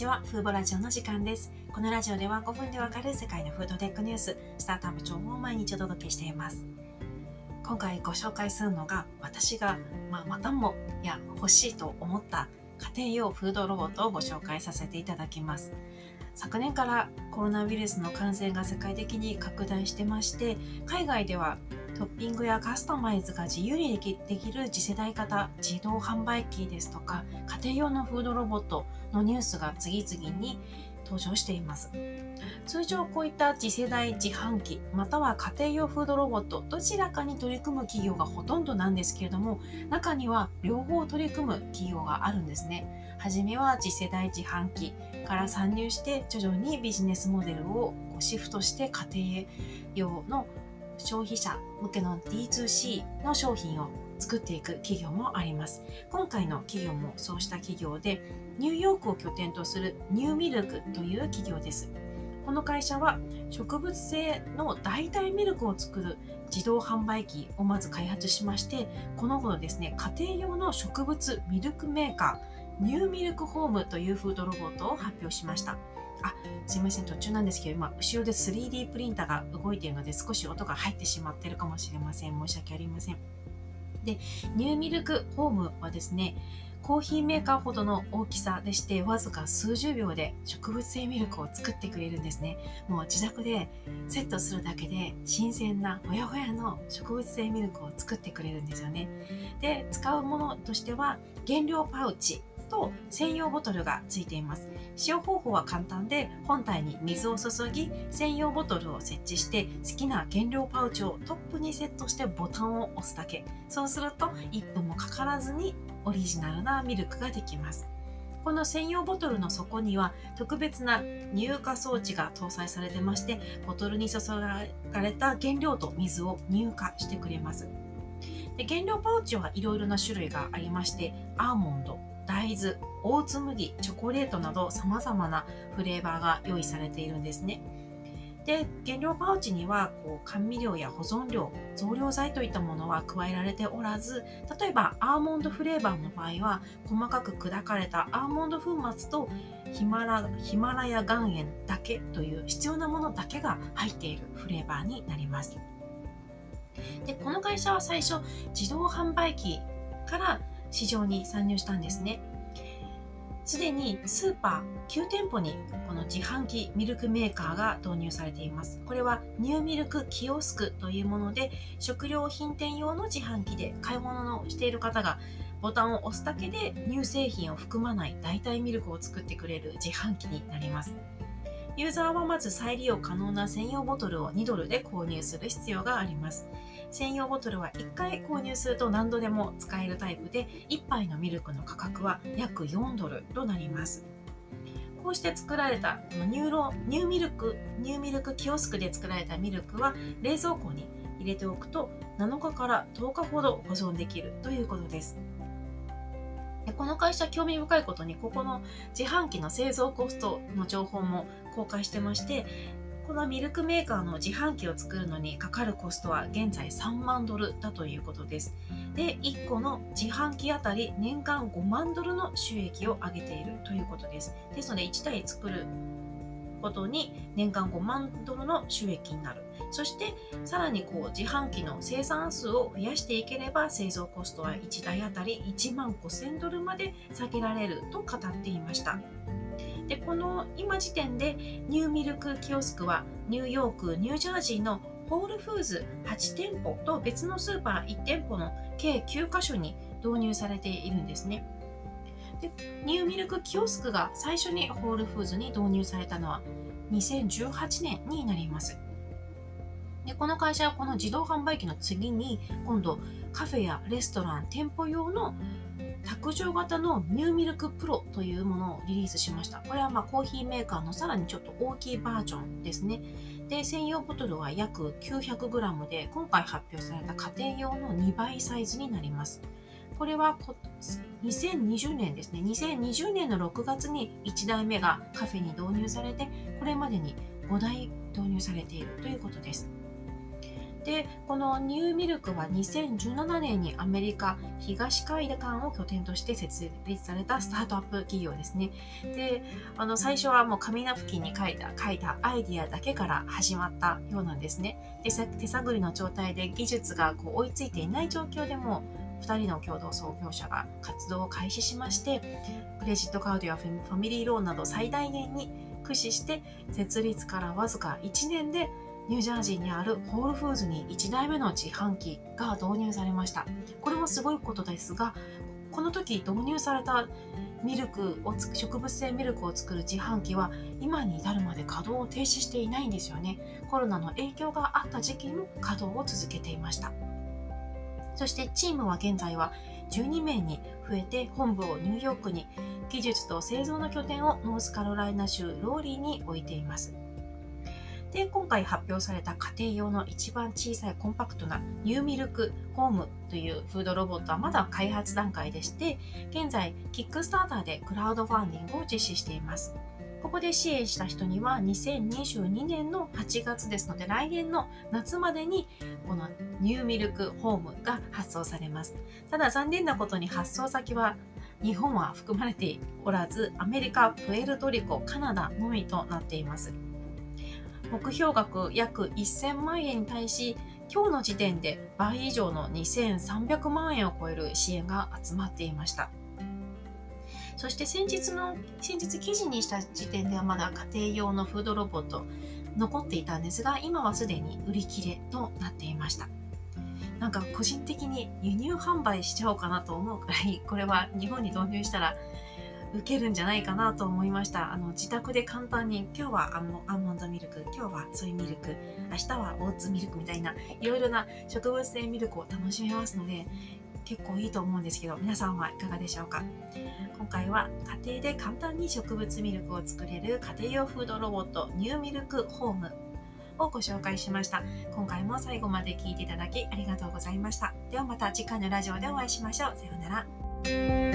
ちは、フーボラジオの時間です。このラジオでは5分でわかる世界のフードテックニュース、スタートアップ情報を毎日お届けしています。今回ご紹介するのが、私が、まあ、またもや欲しいと思った家庭用フードロボットをご紹介させていただきます。昨年からコロナウイルスの感染が世界的に拡大してまして、海外ではトッピングやカスタマイズが自由にできできる次世代型自動販売機ですとか家庭用のフードロボットのニュースが次々に登場しています。通常こういった次世代自販機または家庭用フードロボットどちらかに取り組む企業がほとんどなんですけれども中には両方取り組む企業があるんですね。初めは次世代自販機から参入して徐々にビジネスモデルをシフトして家庭用の消費者向けの D2C の商品を作っていく企業もあります。今回の企業もそうした企業で、ニューヨークを拠点とするニューミルクという企業です。この会社は植物性の代替ミルクを作る自動販売機をまず開発しまして、この頃ですね、家庭用の植物ミルクメーカー、ニューミルクホームというフードロボットを発表しました。あ、すいません、途中なんですけど、今、後ろで 3D プリンターが動いているので、少し音が入ってしまっているかもしれません。申し訳ありません。で、ニューミルクホームはですね、コーヒーメーカーほどの大きさでして、わずか数十秒で植物性ミルクを作ってくれるんですね。もう自宅でセットするだけで、新鮮なほやほやの植物性ミルクを作ってくれるんですよね。で、使うものとしては、原料パウチ、と専用ボトルがついています。使用方法は簡単で本体に水を注ぎ専用ボトルを設置して好きな原料パウチをトップにセットしてボタンを押すだけ。そうすると1分もかからずにオリジナルなミルクができます。この専用ボトルの底には特別な乳化装置が搭載されてましてボトルに注がれた原料と水を乳化してくれます。で原料パウチはいろいろな種類がありましてアーモンド大豆、オーツ麦、チョコレートなど様々なフレーバーが用意されているんですね。で、原料パウチにはこう甘味料や保存料、増量剤といったものは加えられておらず、例えばアーモンドフレーバーの場合は細かく砕かれたアーモンド粉末とヒマラヒマラヤ岩塩だけという必要なものだけが入っているフレーバーになります。で、この会社は最初自動販売機から市場に参入したんですね。すでにスーパー9店舗にこの自販機ミルクメーカーが導入されています。これはニューミルクキオスクというもので食料品店用の自販機で買い物をしている方がボタンを押すだけで乳製品を含まない代替ミルクを作ってくれる自販機になります。ユーザーはまず再利用可能な専用ボトルを2ドルで購入する必要があります。専用ボトルは1回購入すると何度でも使えるタイプで1杯のミルクの価格は約4ドルとなりますこうして作られたニューロ NuMilk NuMilk キオスクで作られたミルクは冷蔵庫に入れておくと7日から10日ほど保存できるということですこの会社興味深いことにここの自販機の製造コストの情報も公開してましてこのミルクメーカーの自販機を作るのにかかるコストは現在3万ドルだということです。で、1個の自販機あたり年間5万ドルの収益を上げているということです。ですので、1台作ることに年間5万ドルの収益になる。そして、さらにこう自販機の生産数を増やしていければ製造コストは1台あたり1万5000ドルまで下げられると語っていました。でこの今時点でニューミルクキオスクはニューヨークニュージャージーのホールフーズ8店舗と別のスーパー1店舗の計9カ所に導入されているんですね。でニューミルクキオスクが最初にホールフーズに導入されたのは2018年になります。でこの会社はこの自動販売機の次に今度カフェやレストラン店舗用の卓上型のニューミルクプロというものをリリースしました。これはまコーヒーメーカーのさらにちょっと大きいバージョンですね。で、専用ボトルは約 900g で、今回発表された家庭用の2倍サイズになります。これは2020年ですね。2020年の6月に1台目がカフェに導入されて、これまでに5台導入されているということです。でこのニューミルクは2017年にアメリカ東海岸を拠点として設立されたスタートアップ企業ですね。であの最初はもう紙ナプキンに書いた書いたアイディアだけから始まったようなんですね。で手探りの状態で技術がこう追いついていない状況でも2人の共同創業者が活動を開始しましてクレジットカードやファミリーローンなど最大限に駆使して設立からわずか1年でニュージャージーにあるホールフーズに1台目の自販機が導入されました。これもすごいことですがこの時導入されたミルクを植物性ミルクを作る自販機は今に至るまで稼働を停止していないんですよね。コロナの影響があった時期も稼働を続けていました。そしてチームは現在は12名に増えて本部をニューヨークに技術と製造の拠点をノースカロライナ州ローリーに置いています。で今回発表された家庭用の一番小さいコンパクトなニューミルクホームというフードロボットはまだ開発段階でして現在キックスターターでクラウドファンディングを実施しています。ここで支援した人には2022年の8月ですので来年の夏までにこのニューミルクホームが発送されます。ただ残念なことに発送先は日本は含まれておらずアメリカ、プエルトリコ、カナダのみとなっています。目標額約1000万円に対し今日の時点で倍以上の2300万円を超える支援が集まっていました。そして先日の先日記事にした時点ではまだ家庭用のフードロボット残っていたんですが今はすでに売り切れとなっていました。なんか個人的に輸入販売しちゃおうかなと思うくらいこれは日本に導入したら受けるんじゃないかなと思いました。あの自宅で簡単に今日はアンアーモンドミルク今日はソイミルク明日はオーツミルクみたいないろいろな植物性ミルクを楽しめますので結構いいと思うんですけど皆さんはいかがでしょうか？今回は家庭で簡単に植物ミルクを作れる家庭用フードロボットニューミルクホームをご紹介しました。今回も最後まで聞いていただきありがとうございました。ではまた次回のラジオでお会いしましょう。さようなら。